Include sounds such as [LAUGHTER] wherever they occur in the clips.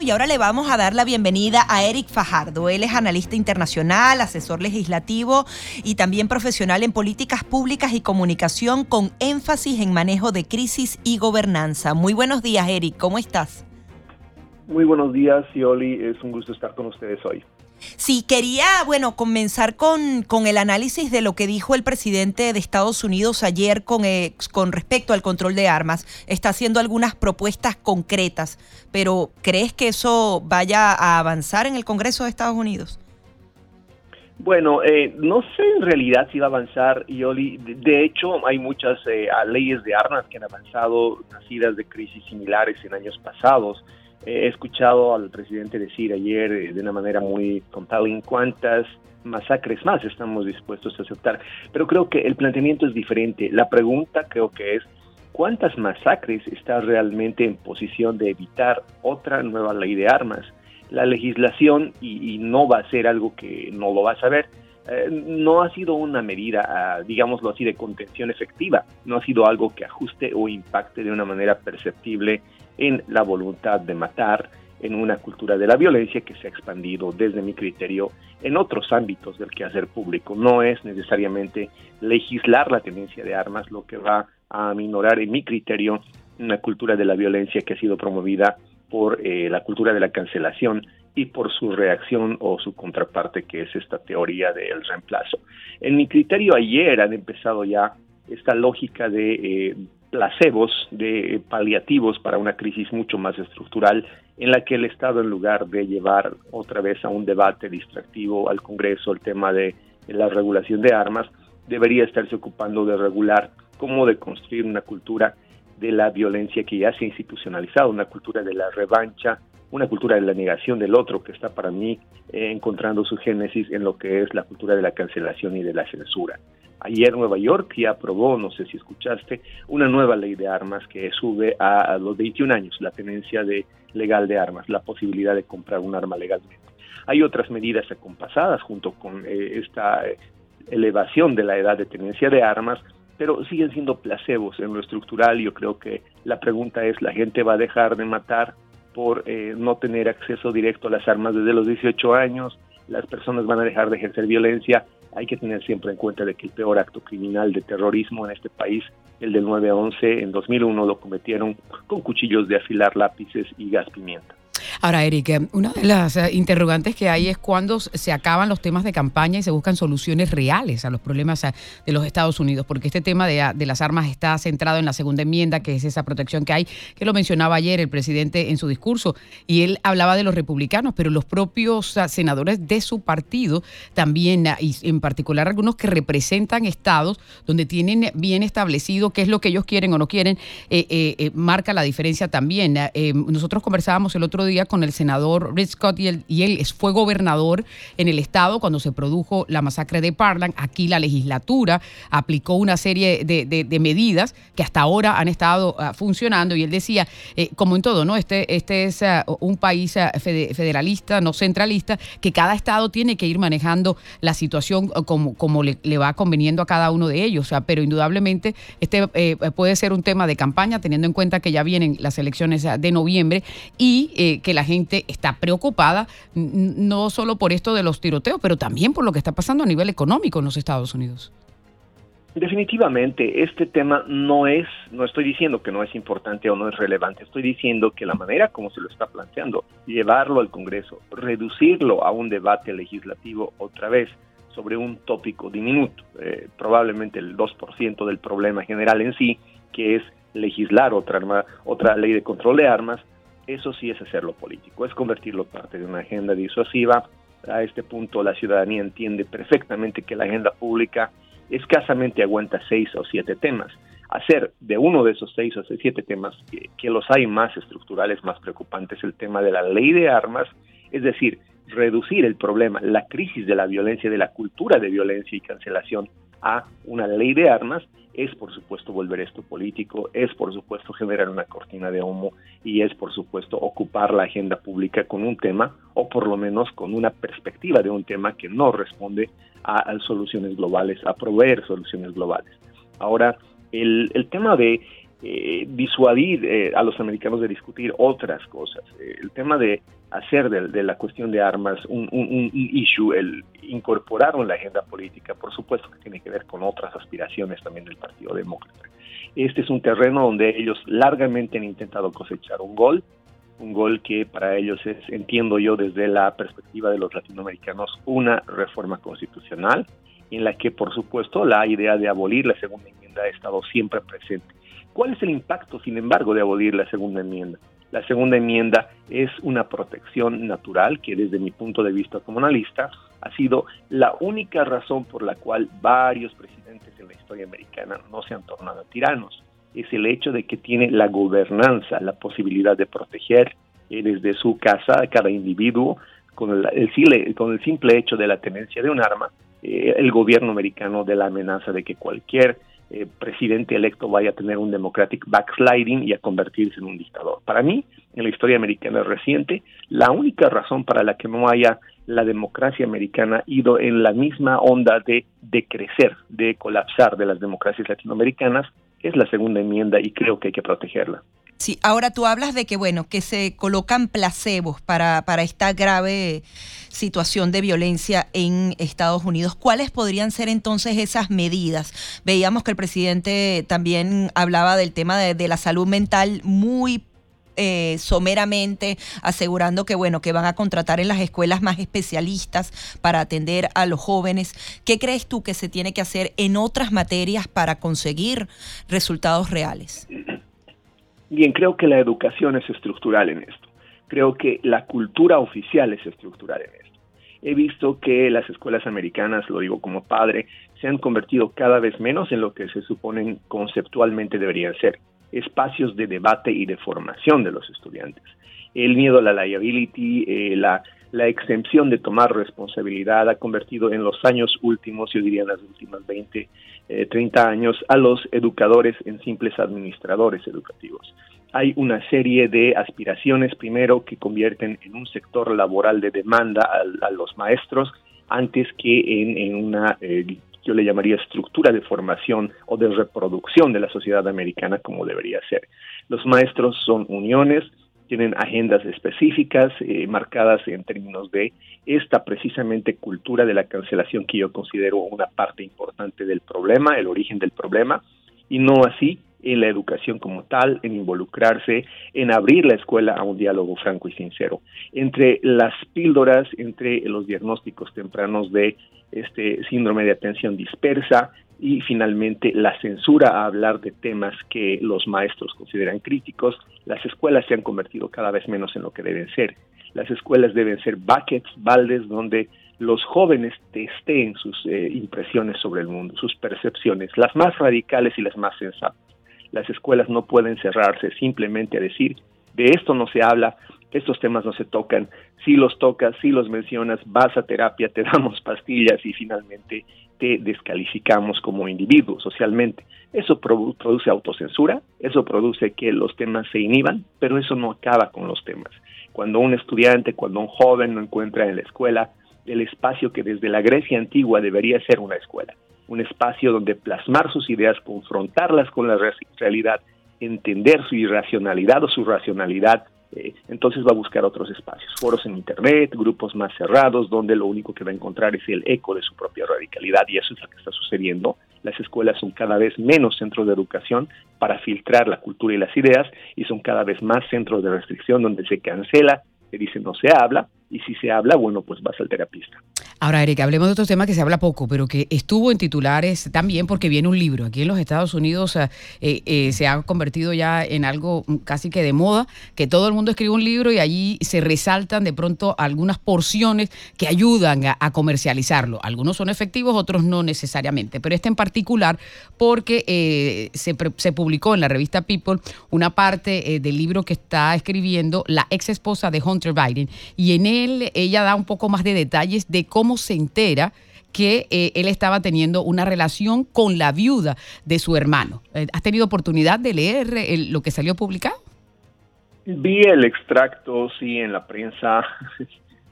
Y ahora le vamos a dar la bienvenida a Eric Fajardo. Él es analista internacional, asesor legislativo y también profesional en políticas públicas y comunicación con énfasis en manejo de crisis y gobernanza. Muy buenos días, Eric. ¿Cómo estás? Muy buenos días, Yoli. Es un gusto estar con ustedes hoy. Sí, quería, bueno, comenzar con, con, el análisis de lo que dijo el presidente de Estados Unidos ayer con, eh, con respecto al control de armas. Está haciendo algunas propuestas concretas, pero ¿crees que eso vaya a avanzar en el Congreso de Estados Unidos? Bueno, eh, no sé en realidad si va a avanzar, Yoli. De hecho, hay muchas eh, leyes de armas que han avanzado, nacidas de crisis similares en años pasados he escuchado al presidente decir ayer eh, de una manera muy compelling cuántas masacres más estamos dispuestos a aceptar. Pero creo que el planteamiento es diferente. La pregunta creo que es cuántas masacres está realmente en posición de evitar otra nueva ley de armas. La legislación, y, no va a ser algo que no lo va a saber, eh, no ha sido una medida, ah, digámoslo así, de contención efectiva, no ha sido algo que ajuste o impacte de una manera perceptible en la voluntad de matar, en una cultura de la violencia que se ha expandido desde mi criterio en otros ámbitos del quehacer público. No es necesariamente legislar la tenencia de armas lo que va a minorar, en mi criterio, una cultura de la violencia que ha sido promovida por eh, la cultura de la cancelación y por su reacción o su contraparte, que es esta teoría del reemplazo. En mi criterio, ayer han empezado ya esta lógica de eh, placebos, de paliativos para una crisis mucho más estructural en la que el Estado, en lugar de llevar otra vez a un debate distractivo al Congreso el tema de la regulación de armas, debería estarse ocupando de regular cómo de construir una cultura de la violencia que ya se ha institucionalizado, una cultura de la revancha, una cultura de la negación del otro que está para mí eh, encontrando su génesis en lo que es la cultura de la cancelación y de la censura. Ayer Nueva York ya aprobó, no sé si escuchaste, una nueva ley de armas que sube a, los 21 años la tenencia de, legal de armas, la posibilidad de comprar un arma legalmente. Hay otras medidas acompasadas junto con eh, esta elevación de la edad de tenencia de armas, pero siguen siendo placebos en lo estructural. Yo creo que la pregunta es, ¿la gente va a dejar de matar por eh, no tener acceso directo a las armas desde los 18 años? ¿Las personas van a dejar de ejercer violencia? hay que tener siempre en cuenta de que el peor acto criminal de terrorismo en este país, el del 9-11, en 2001 lo cometieron con cuchillos de afilar lápices y gas pimienta. Ahora, Eric, eh, una de las eh, interrogantes que hay es cuándo se acaban los temas de campaña y se buscan soluciones reales a los problemas eh, de los Estados Unidos, porque este tema de, de, las armas está centrado en la segunda enmienda, que es esa protección que hay, que lo mencionaba ayer el presidente en su discurso, y él hablaba de los republicanos, pero los propios senadores de su partido también, y en particular algunos que representan estados donde tienen bien establecido qué es lo que ellos quieren o no quieren, marca la diferencia también. nosotros conversábamos el otro día con el senador Rick Scott y él, fue gobernador en el estado cuando se produjo la masacre de Parkland. Aquí la legislatura aplicó una serie de, medidas que hasta ahora han estado ah, funcionando y él decía, eh, como en todo, ¿no? Este, este es ah, un país ah, federalista, no centralista, que cada estado tiene que ir manejando la situación como, como le, va conveniendo a cada uno de ellos. pero indudablemente este eh, puede ser un tema de campaña, teniendo en cuenta que ya vienen las elecciones de noviembre y eh, que la gente está preocupada, no solo por esto de los tiroteos, pero también por lo que está pasando a nivel económico en los Estados Unidos. Definitivamente, este tema no es, no estoy diciendo que no es importante o no es relevante, estoy diciendo que la manera como se lo está planteando, llevarlo al Congreso, reducirlo a un debate legislativo otra vez sobre un tópico diminuto, eh, probablemente el 2% del problema general en sí, que es legislar otra, arma, otra ley de control de armas, eso sí es hacerlo político, es convertirlo parte de una agenda disuasiva. A este punto la ciudadanía entiende perfectamente que la agenda pública escasamente aguanta seis o siete temas. Hacer de uno de esos seis o siete temas, que, los hay más estructurales, más preocupantes, el tema de la ley de armas, es decir, reducir el problema, la crisis de la violencia, de la cultura de violencia y cancelación a una ley de armas es por supuesto volver esto político, es por supuesto generar una cortina de humo y es por supuesto ocupar la agenda pública con un tema o por lo menos con una perspectiva de un tema que no responde a, soluciones globales, a proveer soluciones globales. Ahora, el, tema de eh, disuadir eh, a los americanos de discutir otras cosas. Eh, el tema de hacer de, la cuestión de armas un, issue, el incorporarlo en la agenda política, por supuesto que tiene que ver con otras aspiraciones también del Partido Demócrata. Este es un terreno donde ellos largamente han intentado cosechar un gol, un gol que para ellos es, entiendo yo desde la perspectiva de los latinoamericanos, una reforma constitucional en la que por supuesto la idea de abolir la segunda enmienda ha estado siempre presente ¿Cuál es el impacto, sin embargo, de abolir la segunda enmienda? La segunda enmienda es una protección natural que desde mi punto de vista como analista ha sido la única razón por la cual varios presidentes en la historia americana no se han tornado tiranos. Es el hecho de que tiene la gobernanza, la posibilidad de proteger eh, desde su casa a cada individuo con el, con el simple hecho de la tenencia de un arma, eh, el gobierno americano de la amenaza de que cualquier eh, presidente electo vaya a tener un democratic backsliding y a convertirse en un dictador. Para mí, en la historia americana reciente, la única razón para la que no haya la democracia americana ido en la misma onda de, de crecer, de colapsar de las democracias latinoamericanas, es la segunda enmienda y creo que hay que protegerla. Sí, ahora tú hablas de que, bueno, que se colocan placebos para, para esta grave situación de violencia en Estados Unidos. ¿Cuáles podrían ser entonces esas medidas? Veíamos que el presidente también hablaba del tema de, la salud mental muy eh, someramente asegurando que bueno que van a contratar en las escuelas más especialistas para atender a los jóvenes. ¿Qué crees tú que se tiene que hacer en otras materias para conseguir resultados reales? Bien, creo que la educación es estructural en esto. Creo que la cultura oficial es estructural en esto. He visto que las escuelas americanas, lo digo como padre, se han convertido cada vez menos en lo que se suponen conceptualmente deberían ser, espacios de debate y de formación de los estudiantes. El miedo a la liability, eh, la, la exención de tomar responsabilidad ha convertido en los años últimos, yo diría en las últimas 20, 30 eh, años, a los educadores en simples administradores educativos. Hay una serie de aspiraciones, primero, que convierten en un sector laboral de demanda a, los maestros antes que en, una, eh, yo le llamaría estructura de formación o de reproducción de la sociedad americana como debería ser. Los maestros son uniones, tienen agendas específicas eh, marcadas en términos de esta precisamente cultura de la cancelación que yo considero una parte importante del problema, el origen del problema, y no así en la educación como tal, en involucrarse, en abrir la escuela a un diálogo franco y sincero. Entre las píldoras, entre los diagnósticos tempranos de este síndrome de atención dispersa, y finalmente la censura a hablar de temas que los maestros consideran críticos. Las escuelas se han convertido cada vez menos en lo que deben ser. Las escuelas deben ser buckets, baldes, donde los jóvenes testeen sus eh, impresiones sobre el mundo, sus percepciones, las más radicales y las más sensatas. Las escuelas no pueden cerrarse simplemente a decir, de esto no se habla, estos temas no se tocan, si los tocas, si los mencionas, vas a terapia, [LAUGHS] te damos pastillas y finalmente te descalificamos como individuo socialmente. Eso produce autocensura, eso produce que los temas se inhiban, pero eso no acaba con los temas. Cuando un estudiante, cuando un joven no encuentra en la escuela el espacio que desde la Grecia antigua debería ser una escuela, un espacio donde plasmar sus ideas, confrontarlas con la realidad, entender su irracionalidad o su racionalidad, eh, entonces va a buscar otros espacios, foros en Internet, grupos más cerrados, donde lo único que va a encontrar es el eco de su propia radicalidad y eso es lo que está sucediendo. Las escuelas son cada vez menos centros de educación para filtrar la cultura y las ideas y son cada vez más centros de restricción donde se cancela, se dice no se habla y si se habla, bueno, pues vas al terapista. Ahora, Erika, hablemos de otro tema que se habla poco, pero que estuvo en titulares también porque viene un libro. Aquí en los Estados Unidos eh, eh, se ha convertido ya en algo casi que de moda, que todo el mundo escribe un libro y allí se resaltan de pronto algunas porciones que ayudan a, comercializarlo. Algunos son efectivos, otros no necesariamente, pero este en particular porque eh, se, se, publicó en la revista People una parte del libro que está escribiendo la ex esposa de Hunter Biden y en él ella da un poco más de detalles de cómo se entera que eh, él estaba teniendo una relación con la viuda de su hermano. Eh, ¿Has tenido oportunidad de leer lo que salió publicado? Vi el extracto, sí, en la prensa. [LAUGHS]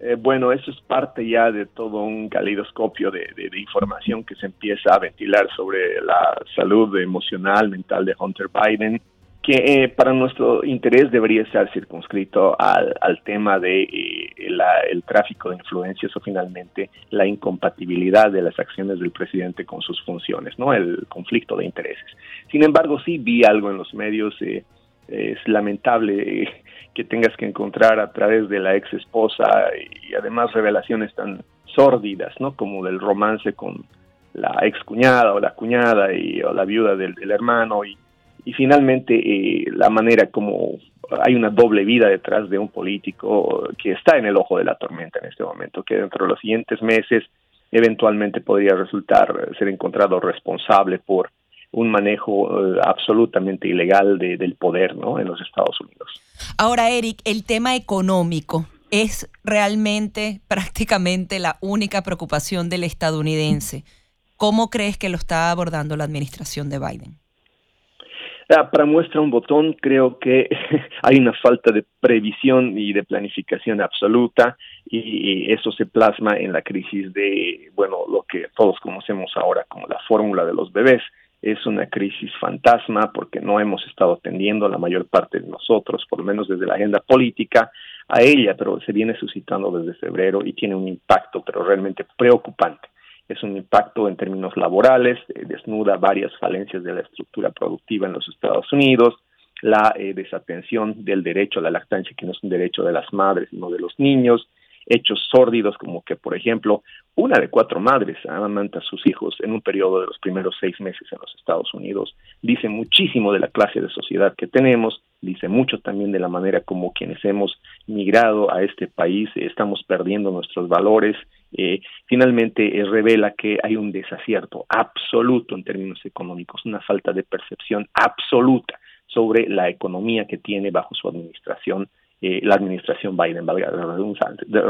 Eh, bueno, eso es parte ya de todo un calidoscopio de, información que se empieza a ventilar sobre la salud emocional, mental de Hunter Biden, que eh, para nuestro interés debería estar circunscrito al, tema de eh, el tráfico de influencias o finalmente la incompatibilidad de las acciones del presidente con sus funciones, no el conflicto de intereses. Sin embargo, sí vi algo en los medios es lamentable que tengas que encontrar a través de la ex esposa y además revelaciones tan sórdidas, ¿no? Como del romance con la ex cuñada o la cuñada y o la viuda del, hermano y, y finalmente eh, la manera como hay una doble vida detrás de un político que está en el ojo de la tormenta en este momento, que dentro de los siguientes meses eventualmente podría resultar ser encontrado responsable por un manejo eh, absolutamente ilegal del poder ¿no? en los Estados Unidos. Ahora, Eric, el tema económico es realmente [LAUGHS] prácticamente la única preocupación del estadounidense. ¿Cómo crees que lo está abordando la administración de Biden? Ah, para muestra un botón, creo que [LAUGHS] hay una falta de previsión y de planificación absoluta y eso se plasma en la crisis de, bueno, lo que todos conocemos ahora como la fórmula de los bebés es una crisis fantasma porque no hemos estado atendiendo la mayor parte de nosotros, por lo menos desde la agenda política, a ella, pero se viene suscitando desde febrero y tiene un impacto, pero realmente preocupante. Es un impacto en términos laborales, eh, desnuda varias falencias de la estructura productiva en los Estados Unidos, la eh, desatención del derecho a la lactancia, que no es un derecho de las madres, sino de los niños, hechos sórdidos como que, por ejemplo, una de cuatro madres amamanta a sus hijos en un periodo de los primeros seis meses en los Estados Unidos. Dice muchísimo de la clase de sociedad que tenemos, dice mucho también de la manera como quienes hemos migrado a este país estamos perdiendo nuestros valores. Eh, finalmente eh, revela que hay un desacierto absoluto en términos económicos, una falta de percepción absoluta sobre la economía que tiene bajo su administración eh, la administración Biden, valga la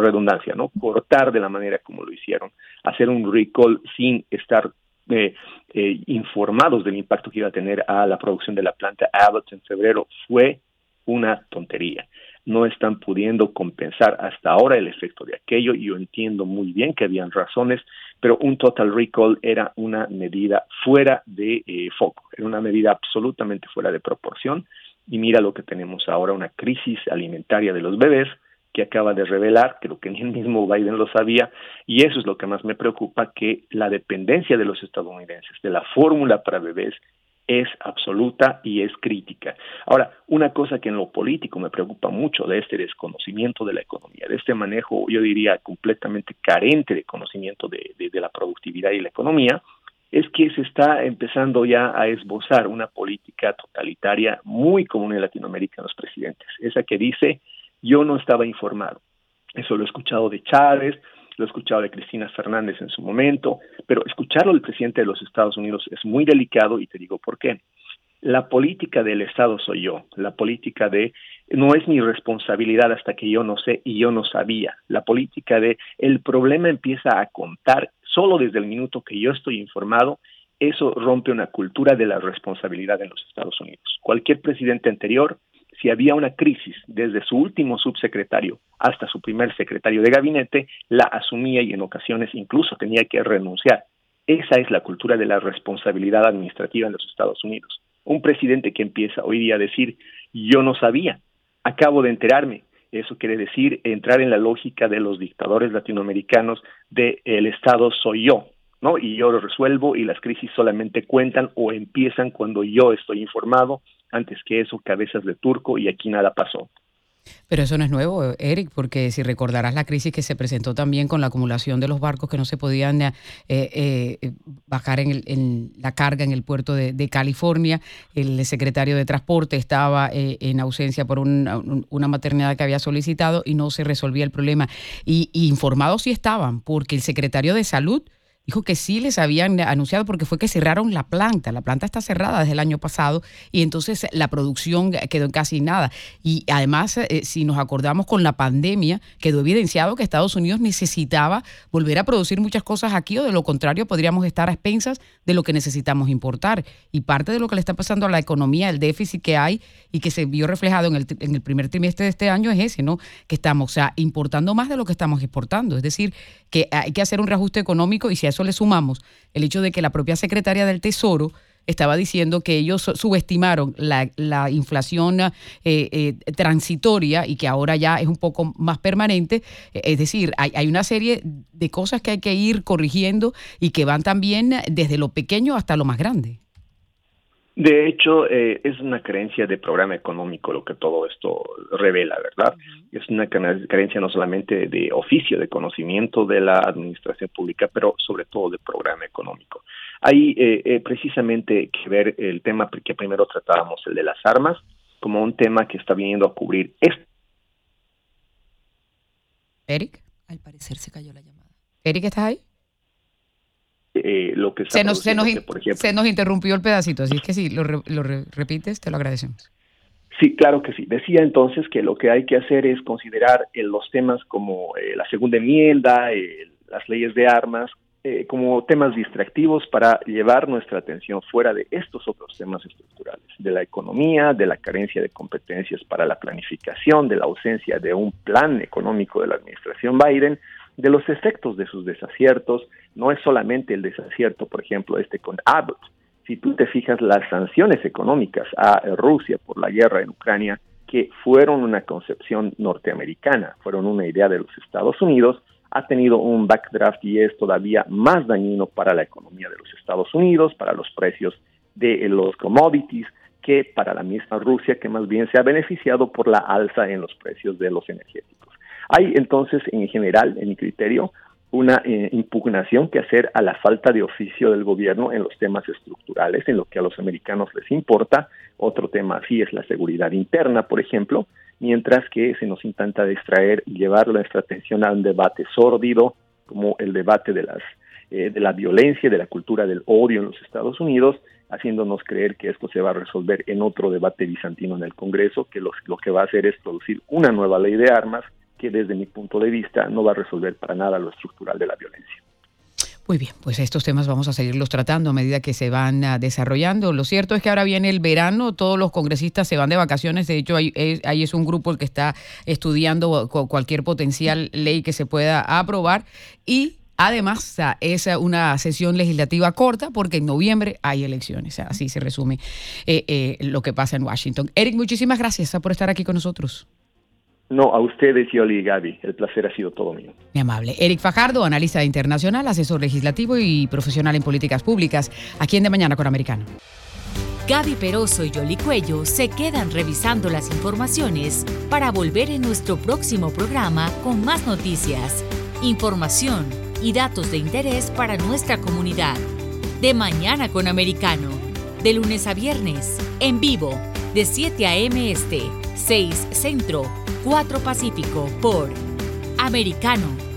redundancia, ¿no? Cortar de la manera como lo hicieron, hacer un recall sin estar eh, eh, informados del impacto que iba a tener a la producción de la planta Abbott en febrero fue una tontería. No están pudiendo compensar hasta ahora el efecto de aquello. Yo entiendo muy bien que habían razones, pero un total recall era una medida fuera de foco, era una medida absolutamente fuera de proporción y mira lo que tenemos ahora, una crisis alimentaria de los bebés que acaba de revelar, creo que ni el mismo Biden lo sabía, y eso es lo que más me preocupa, que la dependencia de los estadounidenses de la fórmula para bebés es absoluta y es crítica. Ahora, una cosa que en lo político me preocupa mucho de este desconocimiento de la economía, de este manejo, yo diría, completamente carente de conocimiento de, de la productividad y la economía, es que se está empezando ya a esbozar una política totalitaria muy común en Latinoamérica en los presidentes, esa que dice yo no estaba informado. Eso lo he escuchado de Chávez, lo he escuchado de Cristina Fernández en su momento, pero escucharlo del presidente de los Estados Unidos es muy delicado y te digo por qué. La política del Estado soy yo, la política de no es mi responsabilidad hasta que yo no sé y yo no sabía, la política de el problema empieza a contar solo desde el minuto que yo estoy informado, eso rompe una cultura de la responsabilidad en los Estados Unidos. Cualquier presidente anterior, si había una crisis desde su último subsecretario hasta su primer secretario de gabinete, la asumía y en ocasiones incluso tenía que renunciar. Esa es la cultura de la responsabilidad administrativa en los Estados Unidos. Un presidente que empieza hoy día a decir, yo no sabía, acabo de enterarme, eso quiere decir entrar en la lógica de los dictadores latinoamericanos de el Estado soy yo, ¿no? Y yo lo resuelvo y las crisis solamente cuentan o empiezan cuando yo estoy informado, antes que eso cabezas de turco y aquí nada pasó. Pero eso no es nuevo, Eric, porque si recordarás la crisis que se presentó también con la acumulación de los barcos que no se podían eh, eh, bajar en, la carga en el puerto de, California, el secretario de Transporte estaba eh, en ausencia por una maternidad que había solicitado y no se resolvía el problema. Y, y informados sí estaban, porque el secretario de Salud dijo que sí les habían anunciado porque fue que cerraron la planta. La planta está cerrada desde el año pasado y entonces la producción quedó en casi nada. Y además, eh, si nos acordamos con la pandemia, quedó evidenciado que Estados Unidos necesitaba volver a producir muchas cosas aquí o de lo contrario podríamos estar a expensas de lo que necesitamos importar. Y parte de lo que le está pasando a la economía, el déficit que hay y que se vio reflejado en el, en el primer trimestre de este año es ese, ¿no? Que estamos, o sea, importando más de lo que estamos exportando. Es decir, que hay que hacer un reajuste económico y si a eso le sumamos el hecho de que la propia secretaria del Tesoro estaba diciendo que ellos subestimaron la, la inflación eh, eh, transitoria y que ahora ya es un poco más permanente. Es decir, hay, hay, una serie de cosas que hay que ir corrigiendo y que van también desde lo pequeño hasta lo más grande. De hecho, eh, es una creencia de programa económico lo que todo esto revela, ¿verdad? Es una creencia no solamente de oficio, de conocimiento de la administración pública, pero sobre todo de programa económico. Hay eh, eh, precisamente que ver el tema que primero tratábamos, el de las armas, como un tema que está viniendo a cubrir esto. Eric. Al parecer se cayó la llamada. Eric, ¿estás ahí? Eh, lo que se nos, se, nos, se nos interrumpió el pedacito, así que si lo, lo repites, te lo agradecemos. Sí, claro que sí. Decía entonces que lo que hay que hacer es considerar eh, los temas como eh, la segunda enmienda, eh, las leyes de armas, como temas distractivos para llevar nuestra atención fuera de estos otros temas estructurales, de la economía, de la carencia de competencias para la planificación, de la ausencia de un plan económico de la administración Biden, de los efectos de sus desaciertos. No es solamente el desacierto, por ejemplo, este con Abbott. Si tú te fijas las sanciones económicas a Rusia por la guerra en Ucrania, que fueron una concepción norteamericana, fueron una idea de los Estados Unidos, ha tenido un backdraft y es todavía más dañino para la economía de los Estados Unidos, para los precios de los commodities, que para la misma Rusia, que más bien se ha beneficiado por la alza en los precios de los energéticos. Hay entonces, en general, en mi criterio, una eh, impugnación que hacer a la falta de oficio del gobierno en los temas estructurales, en lo que a los americanos les importa. Otro tema así es la seguridad interna, por ejemplo, mientras que se nos intenta distraer y llevar nuestra atención a un debate sórdido, como el debate de las eh, de la violencia, de la cultura del odio en los Estados Unidos, haciéndonos creer que esto se va a resolver en otro debate bizantino en el Congreso, que lo que va a hacer es producir una nueva ley de armas que desde mi punto de vista no va a resolver para nada lo estructural de la violencia. Muy bien, pues estos temas vamos a seguirlos tratando a medida que se van ah, desarrollando. Lo cierto es que ahora viene el verano, todos los congresistas se van de vacaciones, de hecho ahí es, un grupo el que está estudiando cualquier potencial ley que se pueda aprobar y Además, ah, es una sesión legislativa corta porque en noviembre hay elecciones. Así se resume eh, eh, lo que pasa en Washington. Eric, muchísimas gracias por estar aquí con nosotros. No, a ustedes, Yoli y Gaby. El placer ha sido todo mío. Muy amable. Eric Fajardo, analista internacional, asesor legislativo y profesional en políticas públicas, aquí en De Mañana con Americano. Gaby Peroso y Yoli Cuello se quedan revisando las informaciones para volver en nuestro próximo programa con más noticias, información y datos de interés para nuestra comunidad. De Mañana con Americano. De lunes a viernes, en vivo, de 7 a.m. Este, 6 Centro 4 Pacífico por Americano